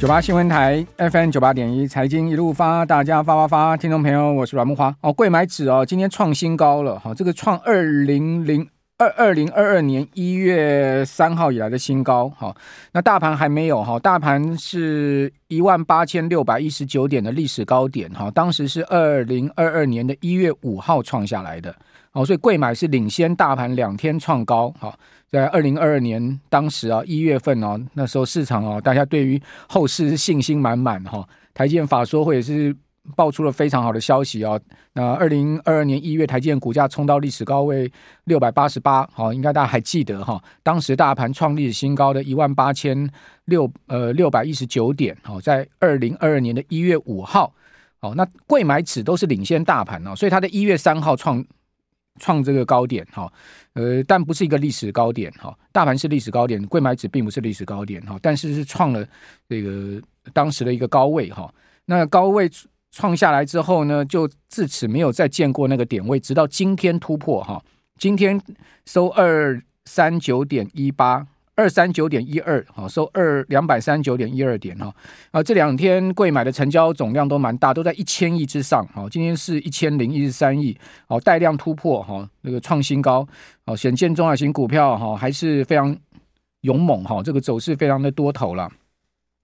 九八新闻台 FM 九八点一财经一路发，大家发发发，听众朋友，我是阮木华哦。贵买纸哦，今天创新高了好，这个创二零零二二零二二年一月三号以来的新高哈。那大盘还没有哈，大盘是一万八千六百一十九点的历史高点哈，当时是二零二二年的一月五号创下来的。哦，所以贵买是领先大盘两天创高，哈，在二零二二年当时啊一月份哦，那时候市场哦，大家对于后市是信心满满哈，台积电法说会是爆出了非常好的消息哦。那二零二二年一月，台积电股价冲到历史高位六百八十八，好，应该大家还记得哈，当时大盘创历史新高的一万八千六呃六百一十九点，好，在二零二二年的一月五号，好，那柜买指都是领先大盘哦，所以它的一月三号创。创这个高点哈，呃，但不是一个历史高点哈。大盘是历史高点，柜买指并不是历史高点哈，但是是创了这个当时的一个高位哈。那高位创下来之后呢，就自此没有再见过那个点位，直到今天突破哈。今天收二三九点一八。二三九点一二，好，收二两百三十九点一二点哈，啊，这两天贵买的成交总量都蛮大，都在一千亿之上，好，今天是一千零一十三亿，好，带量突破哈，那个创新高，好，显见中小型股票哈还是非常勇猛哈，这个走势非常的多头了。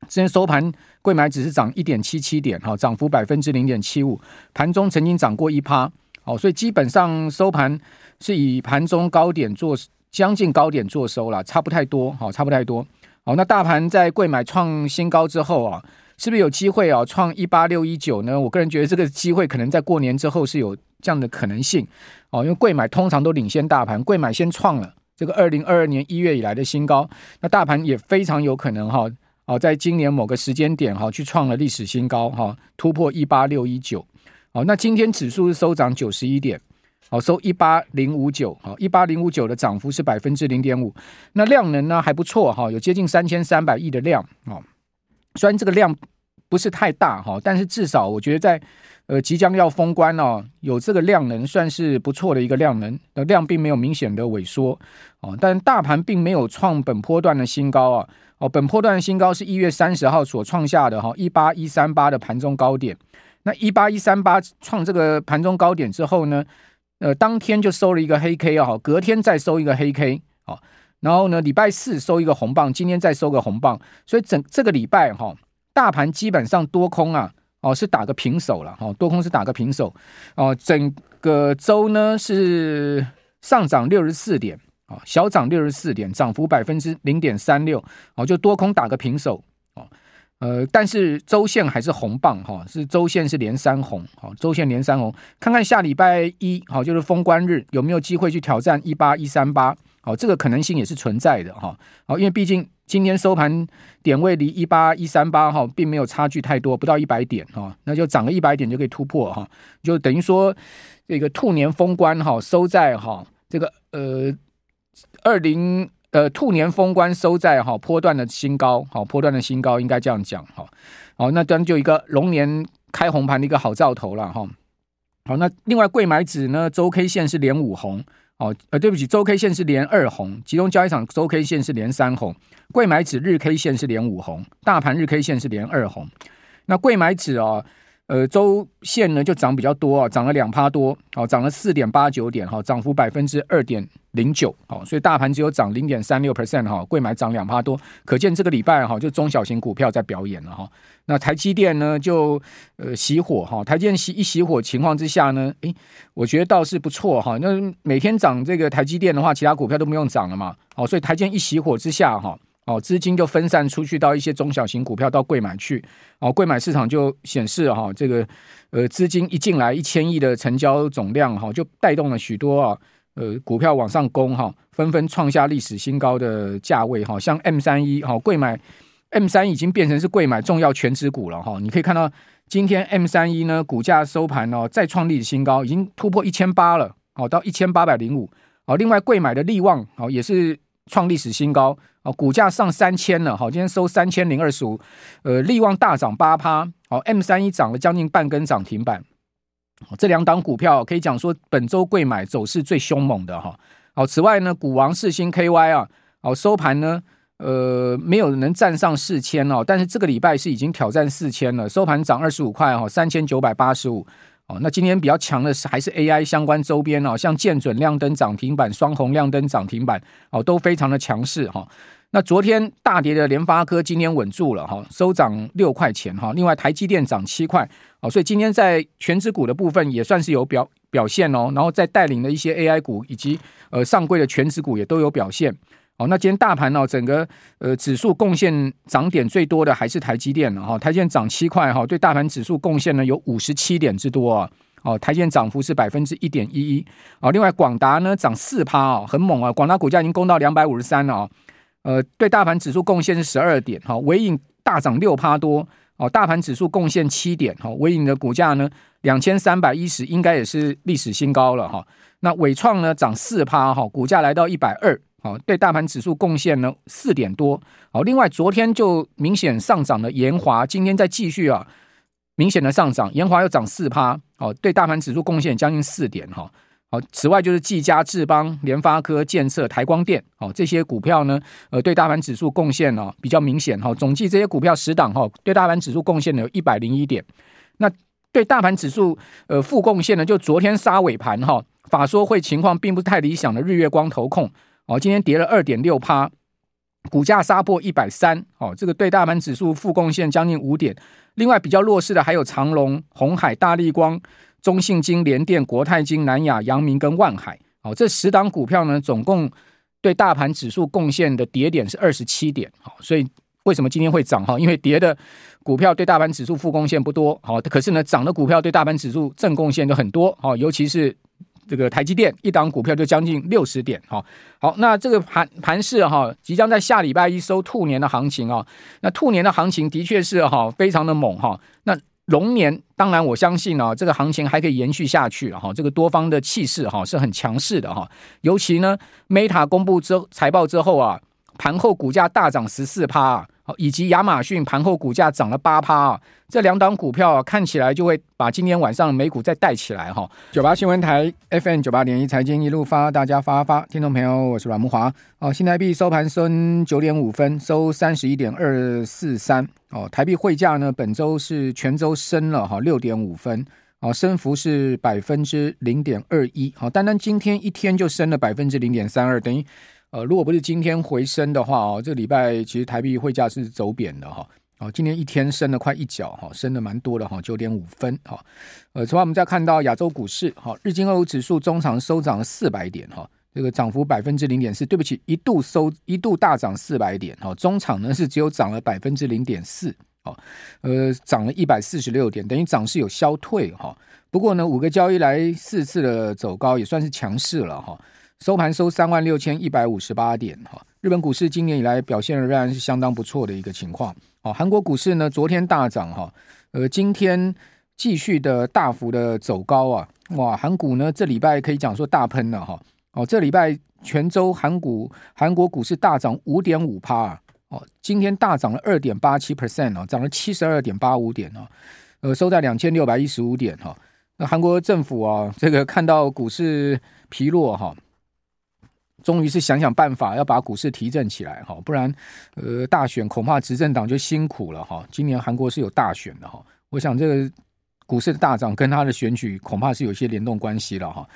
今天收盘贵买只是涨一点七七点，哈，涨幅百分之零点七五，盘中曾经涨过一趴，哦，所以基本上收盘是以盘中高点做。将近高点做收了，差不太多，好，差不太多，好。那大盘在贵买创新高之后啊，是不是有机会啊创一八六一九呢？我个人觉得这个机会可能在过年之后是有这样的可能性，哦，因为贵买通常都领先大盘，贵买先创了这个二零二二年一月以来的新高，那大盘也非常有可能哈，哦，在今年某个时间点哈去创了历史新高哈，突破一八六一九，好，那今天指数是收涨九十一点。好，收一八零五九，好，一八零五九的涨幅是百分之零点五。那量能呢还不错哈，有接近三千三百亿的量啊。虽然这个量不是太大哈，但是至少我觉得在呃即将要封关哦，有这个量能算是不错的一个量能。量并没有明显的萎缩哦，但大盘并没有创本波段的新高啊。哦，本波段新高是一月三十号所创下的哈一八一三八的盘中高点。那一八一三八创这个盘中高点之后呢？呃，当天就收了一个黑 K 啊，隔天再收一个黑 K 啊，然后呢，礼拜四收一个红棒，今天再收个红棒，所以整这个礼拜哈，大盘基本上多空啊，哦是打个平手了哈，多空是打个平手哦，整个周呢是上涨六十四点啊，小涨六十四点，涨幅百分之零点三六，哦就多空打个平手。哦呃，但是周线还是红棒哈，是周线是连三红，好，周线连三红，看看下礼拜一好，就是封关日有没有机会去挑战一八一三八，好，这个可能性也是存在的哈，好，因为毕竟今天收盘点位离一八一三八哈，并没有差距太多，不到一百点哈，那就涨个一百点就可以突破哈，就等于说这个兔年封关哈，收在哈这个呃二零。呃，兔年封关收在哈波段的新高，好波段的新高，应该这样讲哈。好，那当然就一个龙年开红盘的一个好兆头了哈。好，那另外柜买指呢，周 K 线是连五红，哦，呃，对不起，周 K 线是连二红，集中交易场周 K 线是连三红，柜买指日 K 线是连五红，大盘日 K 线是连二红。那柜买指哦，呃，周线呢就涨比较多啊，涨了两趴多，好，涨了四点八九点，哈，涨幅百分之二点零九，好，所以大盘只有涨零点三六 percent，哈，贵买涨两趴多，可见这个礼拜哈，就中小型股票在表演了哈。那台积电呢就呃熄火哈，台积电熄一熄火情况之下呢，诶，我觉得倒是不错哈。那每天涨这个台积电的话，其他股票都不用涨了嘛，好，所以台积电一熄火之下哈。哦，资金就分散出去到一些中小型股票到柜买去，哦，柜买市场就显示哈，这个呃资金一进来一千亿的成交总量哈，就带动了许多啊呃股票往上攻哈，纷纷创下历史新高的价位哈，像 M 三一哈贵买 M 三已经变成是贵买重要全值股了哈，你可以看到今天 M 三一呢股价收盘哦再创历史新高，已经突破一千八了，好到一千八百零五，哦，另外贵买的力旺好也是。创历史新高哦，股价上三千了，好，今天收三千零二十五，呃，力旺大涨八趴，好，M 三一涨了将近半根涨停板，这两档股票可以讲说本周贵买走势最凶猛的哈，好，此外呢，股王四星 KY 啊，好，收盘呢，呃，没有能站上四千哦，但是这个礼拜是已经挑战四千了，收盘涨二十五块哈，三千九百八十五。哦，那今天比较强的是还是 AI 相关周边哦，像建准亮灯涨停板、双红亮灯涨停板哦，都非常的强势哈。那昨天大跌的联发科今天稳住了哈，收涨六块钱哈。另外台积电涨七块哦，所以今天在权值股的部分也算是有表表现哦。然后再带领的一些 AI 股以及呃上柜的权值股也都有表现。哦，那今天大盘呢，整个呃指数贡献涨点最多的还是台积电了哈，台积电涨七块哈，对大盘指数贡献呢有五十七点之多啊，哦，台积电涨幅是百分之一点一一，哦，另外广达呢涨四趴哦，很猛啊，广达股价已经攻到两百五十三了啊，呃，对大盘指数贡献是十二点哈，微影大涨六趴多。哦，大盘指数贡献七点哈，微影的股价呢两千三百一十，应该也是历史新高了哈，那伟创呢涨四趴哈，股价来到一百二。好，对大盘指数贡献呢四点多。好，另外昨天就明显上涨的延华，今天再继续啊，明显的上涨，延华又涨四趴。哦，对大盘指数贡献将近四点哈。好，此外就是技嘉、智邦、联发科、建设、台光电，哦，这些股票呢，呃，对大盘指数贡献呢比较明显哈。总计这些股票十档哈，对大盘指数贡献呢有一百零一点。那对大盘指数呃负贡献呢，就昨天杀尾盘哈，法说会情况并不是太理想的日月光投控。哦，今天跌了二点六趴，股价杀破一百三。哦，这个对大盘指数负贡献将近五点。另外比较弱势的还有长隆、红海、大立光、中信金、联电、国泰金、南亚、阳明跟万海。哦，这十档股票呢，总共对大盘指数贡献的跌点是二十七点。好，所以为什么今天会涨？哈，因为跌的股票对大盘指数负贡献不多。好，可是呢，涨的股票对大盘指数正贡献就很多。好，尤其是。这个台积电一档股票就将近六十点，好，好，那这个盘盘市哈，即将在下礼拜一收兔年的行情啊，那兔年的行情的确是哈非常的猛哈，那龙年当然我相信啊，这个行情还可以延续下去哈，这个多方的气势哈是很强势的哈，尤其呢，Meta 公布之财报之后啊，盘后股价大涨十四趴。以及亚马逊盘后股价涨了八趴啊，这两档股票，看起来就会把今天晚上美股再带起来哈。九八新闻台 FM 九八点一财经一路发，大家发发，听众朋友，我是阮慕华哦。新台币收盘升九点五分，收三十一点二四三哦。台币汇价呢，本周是全周升了哈六点五分哦，升幅是百分之零点二一。好，单单今天一天就升了百分之零点三二，等于。呃，如果不是今天回升的话哦，这礼拜其实台币汇价是走贬的哈。哦，今天一天升了快一角哈，升的蛮多的哈，九点五分哈。呃，此外我们再看到亚洲股市哈，日经二五指数中场收涨了四百点哈，这个涨幅百分之零点四。对不起，一度收一度大涨四百点哈，中场呢是只有涨了百分之零点四。哦，呃，涨了一百四十六点，等于涨势有消退哈。不过呢，五个交易来四次的走高，也算是强势了哈。收盘收三万六千一百五十八点哈，日本股市今年以来表现仍然是相当不错的一个情况。哦，韩国股市呢，昨天大涨哈，呃，今天继续的大幅的走高啊，哇，韩股呢这礼拜可以讲说大喷了哈，哦，这礼拜全周韩股韩国股市大涨五点五趴，哦，今天大涨了二点八七 percent 啊，涨了七十二点八五点啊，呃，收在两千六百一十五点哈。那韩国政府啊，这个看到股市疲弱哈。终于是想想办法要把股市提振起来哈，不然呃大选恐怕执政党就辛苦了哈。今年韩国是有大选的哈，我想这个股市的大涨跟他的选举恐怕是有些联动关系了哈。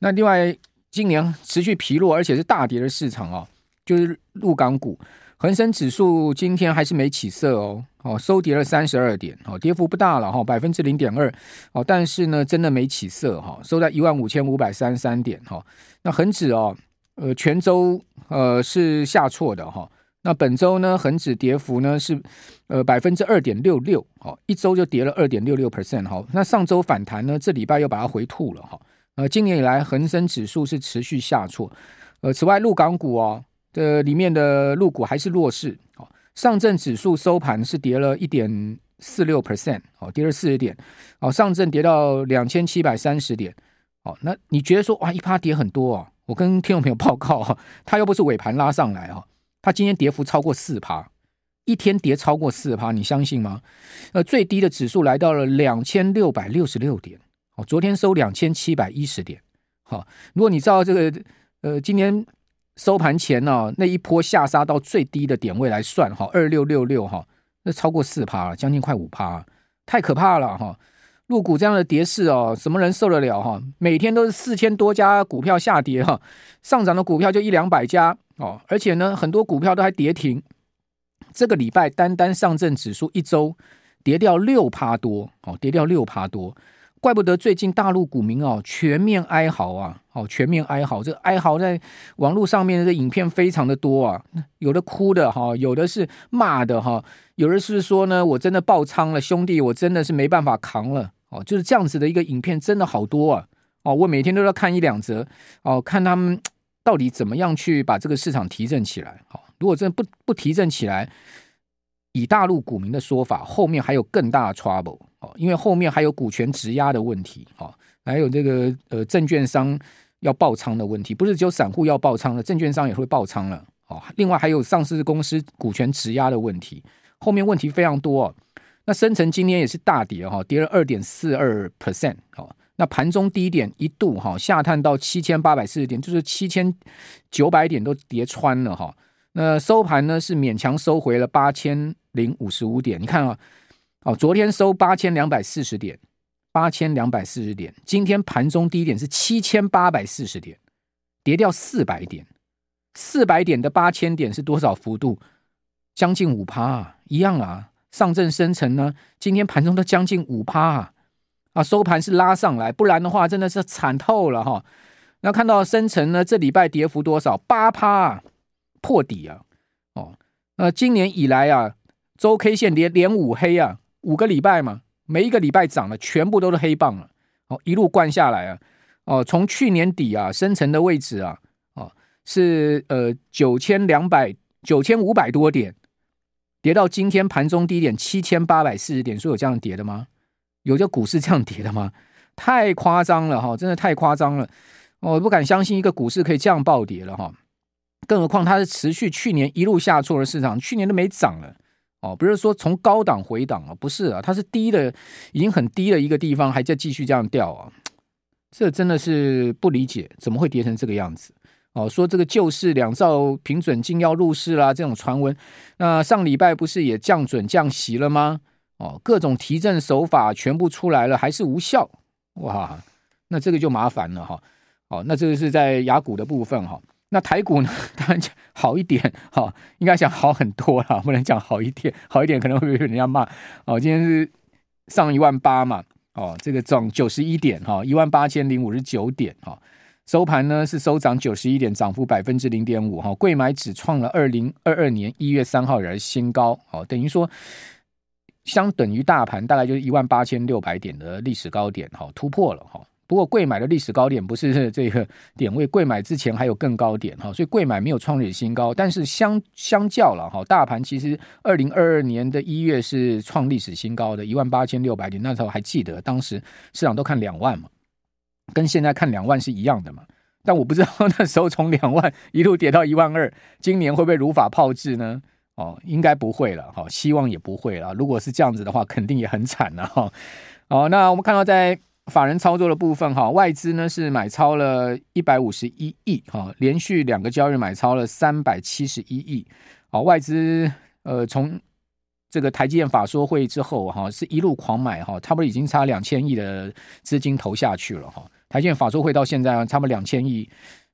那另外，今年持续疲弱而且是大跌的市场啊，就是陆港股，恒生指数今天还是没起色哦，哦收跌了三十二点，哦跌幅不大了哈，百分之零点二，哦但是呢真的没起色哈，收在一万五千五百三十三点哈。那恒指哦，呃全周呃是下挫的哈。那本周呢，恒指跌幅呢是呃百分之二点六六，好，一周就跌了二点六六 percent，哈，那上周反弹呢，这礼拜又把它回吐了，哈，呃，今年以来恒生指数是持续下挫，呃，此外，陆港股哦的里面的陆股还是弱势，哦，上证指数收盘是跌了一点四六 percent，哦，跌了四十点，哦，上证跌到两千七百三十点，哦，那你觉得说哇一趴跌很多啊？我跟听众朋友报告哈，它又不是尾盘拉上来啊。它今天跌幅超过四趴，一天跌超过四趴，你相信吗？呃，最低的指数来到了两千六百六十六点，哦，昨天收两千七百一十点。好，如果你照这个呃今天收盘前呢、那一波下杀到最低的点位来算，哈，二六六六哈，那超过四趴了，将近快五趴，太可怕了哈！入股这样的跌势哦，什么人受得了哈？每天都是四千多家股票下跌哈，上涨的股票就一两百家。哦，而且呢，很多股票都还跌停。这个礼拜单单上证指数一周跌掉六趴多，哦，跌掉六趴多，怪不得最近大陆股民哦全面哀嚎啊，哦，全面哀嚎。这哀嚎在网络上面的影片非常的多啊，有的哭的哈，有的是骂的哈，有的是说呢，我真的爆仓了，兄弟，我真的是没办法扛了，哦，就是这样子的一个影片，真的好多啊，哦，我每天都要看一两则，哦，看他们。到底怎么样去把这个市场提振起来？好，如果真的不不提振起来，以大陆股民的说法，后面还有更大的 trouble 哦，因为后面还有股权质押的问题，哦，还有这个呃证券商要爆仓的问题，不是只有散户要爆仓了，证券商也会爆仓了，哦，另外还有上市公司股权质押的问题，后面问题非常多。哦那深成今天也是大跌哈，跌了二点四二 percent，哦。那盘中低点一度哈下探到七千八百四十点，就是七千九百点都跌穿了哈。那收盘呢是勉强收回了八千零五十五点。你看啊，哦，昨天收八千两百四十点，八千两百四十点。今天盘中低点是七千八百四十点，跌掉四百点。四百点的八千点是多少幅度？将近五趴，一样啊。上证深成呢，今天盘中都将近五趴啊。啊，收盘是拉上来，不然的话真的是惨透了哈。那看到深成呢，这礼拜跌幅多少？八趴啊，破底啊。哦，那今年以来啊，周 K 线连连五黑啊，五个礼拜嘛，每一个礼拜涨了，全部都是黑棒了。哦，一路灌下来啊。哦，从去年底啊，深成的位置啊，哦，是呃九千两百九千五百多点，跌到今天盘中低点七千八百四十点，说有这样跌的吗？有这股市这样跌的吗？太夸张了哈，真的太夸张了，我不敢相信一个股市可以这样暴跌了哈。更何况它是持续去年一路下挫的市场，去年都没涨了哦，不是说从高档回档啊，不是啊，它是低的，已经很低的一个地方，还在继续这样掉啊，这真的是不理解，怎么会跌成这个样子哦？说这个救市两兆平准金要入市啦，这种传闻，那上礼拜不是也降准降息了吗？哦，各种提振手法全部出来了，还是无效哇？那这个就麻烦了哈。哦，那这个是在亚股的部分哈。那台股呢？当然讲好一点哈，应该讲好很多了，不能讲好一点，好一点可能会被人家骂。哦，今天是上一万八嘛，哦，这个涨九十一点哈，一万八千零五十九点哈。收盘呢是收涨九十一点，涨幅百分之零点五哈。贵买指创了二零二二年一月三号以来新高，哦，等于说。相等于大盘大概就是一万八千六百点的历史高点，哈，突破了哈。不过贵买的历史高点不是这个点位，贵买之前还有更高点哈，所以贵买没有创历史新高。但是相相较了哈，大盘其实二零二二年的一月是创历史新高的一万八千六百点，那时候还记得，当时市场都看两万嘛，跟现在看两万是一样的嘛。但我不知道那时候从两万一路跌到一万二，今年会不会如法炮制呢？哦，应该不会了哈，希望也不会了。如果是这样子的话，肯定也很惨了哈。哦，那我们看到在法人操作的部分哈，外资呢是买超了一百五十一亿哈，连续两个交易买超了三百七十一亿。好，外资呃从这个台积电法说会之后哈，是一路狂买哈，差不多已经差两千亿的资金投下去了哈。台积电法说会到现在差不多两千亿，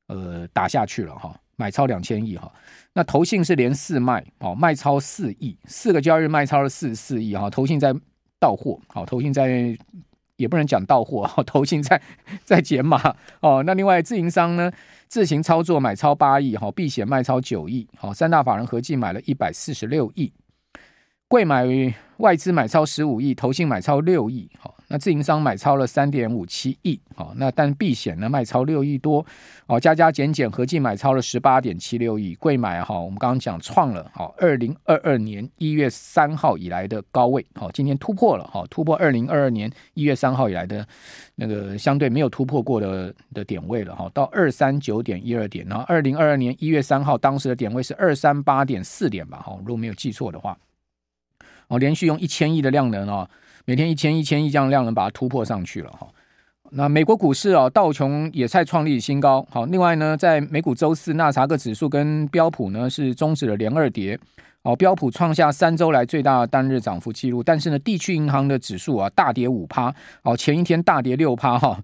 呃，打下去了哈，买超两千亿哈。那投信是连四卖哦，卖超四亿，四个交易日卖超了四十四亿哈。投信在到货，好，投信在也不能讲到货，好，投信在 在减码哦。那另外自营商呢，自行操作买超八亿哈，避险卖超九亿，好，三大法人合计买了一百四十六亿。贵买外资买超十五亿，投信买超六亿，好，那自营商买超了三点五七亿，好，那但避险呢卖超六亿多，哦，加加减减合计买超了十八点七六亿，贵买哈，我们刚刚讲创了好二零二二年一月三号以来的高位，好，今天突破了，好，突破二零二二年一月三号以来的那个相对没有突破过的的点位了，哈，到二三九点一二点，然后二零二二年一月三号当时的点位是二三八点四点吧，哈，如果没有记错的话。哦，连续用一千亿的量能啊，每天一千一千亿这样量能把它突破上去了哈。那美国股市啊，道琼也在创立新高。好，另外呢，在美股周四，纳查克指数跟标普呢是终止了连二跌。哦，标普创下三周来最大的单日涨幅记录，但是呢，地区银行的指数啊大跌五趴。哦，前一天大跌六趴哈，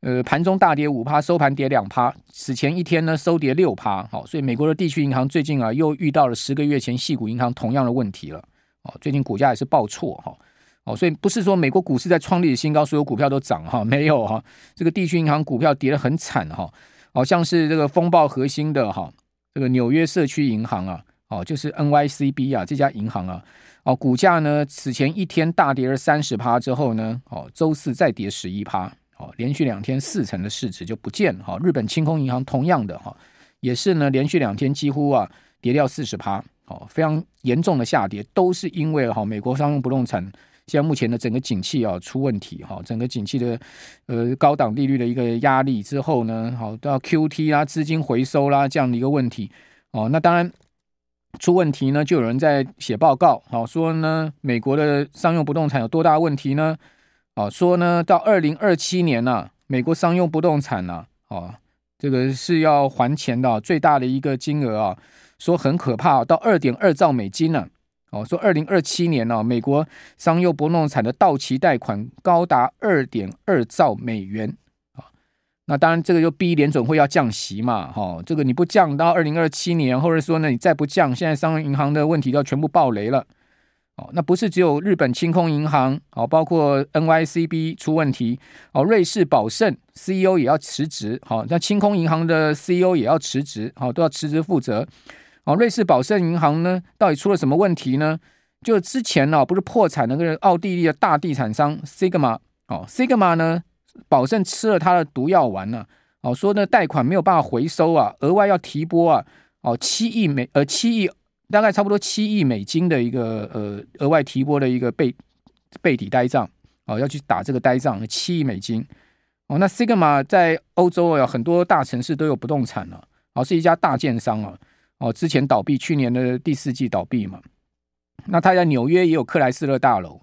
呃，盘中大跌五趴，收盘跌两趴。此前一天呢收跌六趴。好，所以美国的地区银行最近啊又遇到了十个月前矽谷银行同样的问题了。哦，最近股价也是爆错哈，哦所以不是说美国股市在创立新高，所有股票都涨哈，没有哈，这个地区银行股票跌得很惨哈，好像是这个风暴核心的哈，这个纽约社区银行啊，哦，就是 NYCB 啊这家银行啊，哦，股价呢此前一天大跌了三十趴之后呢，哦，周四再跌十一趴，哦，连续两天四成的市值就不见了哈，日本清空银行同样的哈，也是呢连续两天几乎啊跌掉四十趴。哦，非常严重的下跌，都是因为哈美国商用不动产现在目前的整个景气啊出问题哈，整个景气的呃高档利率的一个压力之后呢，好到 QT 啦、资金回收啦这样的一个问题哦，那当然出问题呢，就有人在写报告，好说呢美国的商用不动产有多大问题呢？哦，说呢到二零二七年呢、美国商用不动产呢，哦这个是要还钱的最大的一个金额啊。说很可怕，到二点二兆美金呢。哦，说二零二七年呢，美国商用不动产的到期贷款高达二点二兆美元啊。那当然，这个就逼联准会要降息嘛。哈，这个你不降到二零二七年，或者说呢，你再不降，现在商业银行的问题都要全部爆雷了。哦，那不是只有日本清空银行哦，包括 NYCB 出问题哦，瑞士宝盛 CEO 也要辞职。好，那清空银行的 CEO 也要辞职，好，都要辞职负责。哦，瑞士宝盛银行呢，到底出了什么问题呢？就之前呢、哦，不是破产那个奥地利的大地产商 Sigma 哦，Sigma 呢，宝盛吃了他的毒药丸呢，哦，说呢贷款没有办法回收啊，额外要提拨啊，哦，七亿美呃七亿大概差不多七亿美金的一个呃额外提拨的一个备备抵呆账哦，要去打这个呆账，七亿美金哦，那 Sigma 在欧洲有很多大城市都有不动产了、啊，哦，是一家大建商啊。哦，之前倒闭，去年的第四季倒闭嘛。那他在纽约也有克莱斯勒大楼。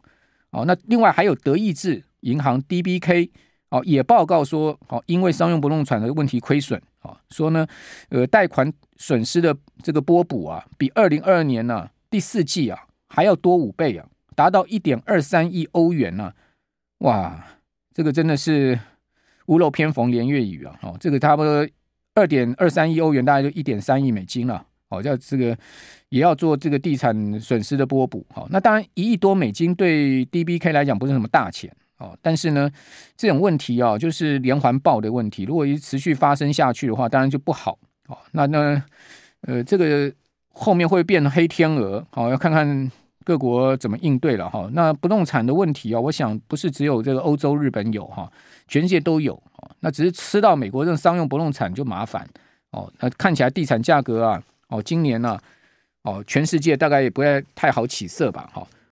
哦，那另外还有德意志银行 DBK 哦，也报告说，哦，因为商用不动产的问题亏损，哦，说呢，呃，贷款损失的这个拨补啊，比二零二二年呢、第四季啊还要多五倍啊，达到一点二三亿欧元呢、哇，这个真的是屋漏偏逢连夜雨啊！哦，这个差不多二点二三亿欧元，大概就一点三亿美金了。好，叫这个也要做这个地产损失的拨补。好，那当然一亿多美金对 DBK 来讲不是什么大钱。哦，但是呢，这种问题啊，就是连环爆的问题。如果一持续发生下去的话，当然就不好。哦，那那呃，这个后面会变黑天鹅。好，要看看各国怎么应对了。哈，那不动产的问题啊，我想不是只有这个欧洲、日本有哈，全世界都有。哦那只是吃到美国这种商用不动产就麻烦。哦，那看起来地产价格啊。哦，今年呢、哦，全世界大概也不会太好起色吧？哈，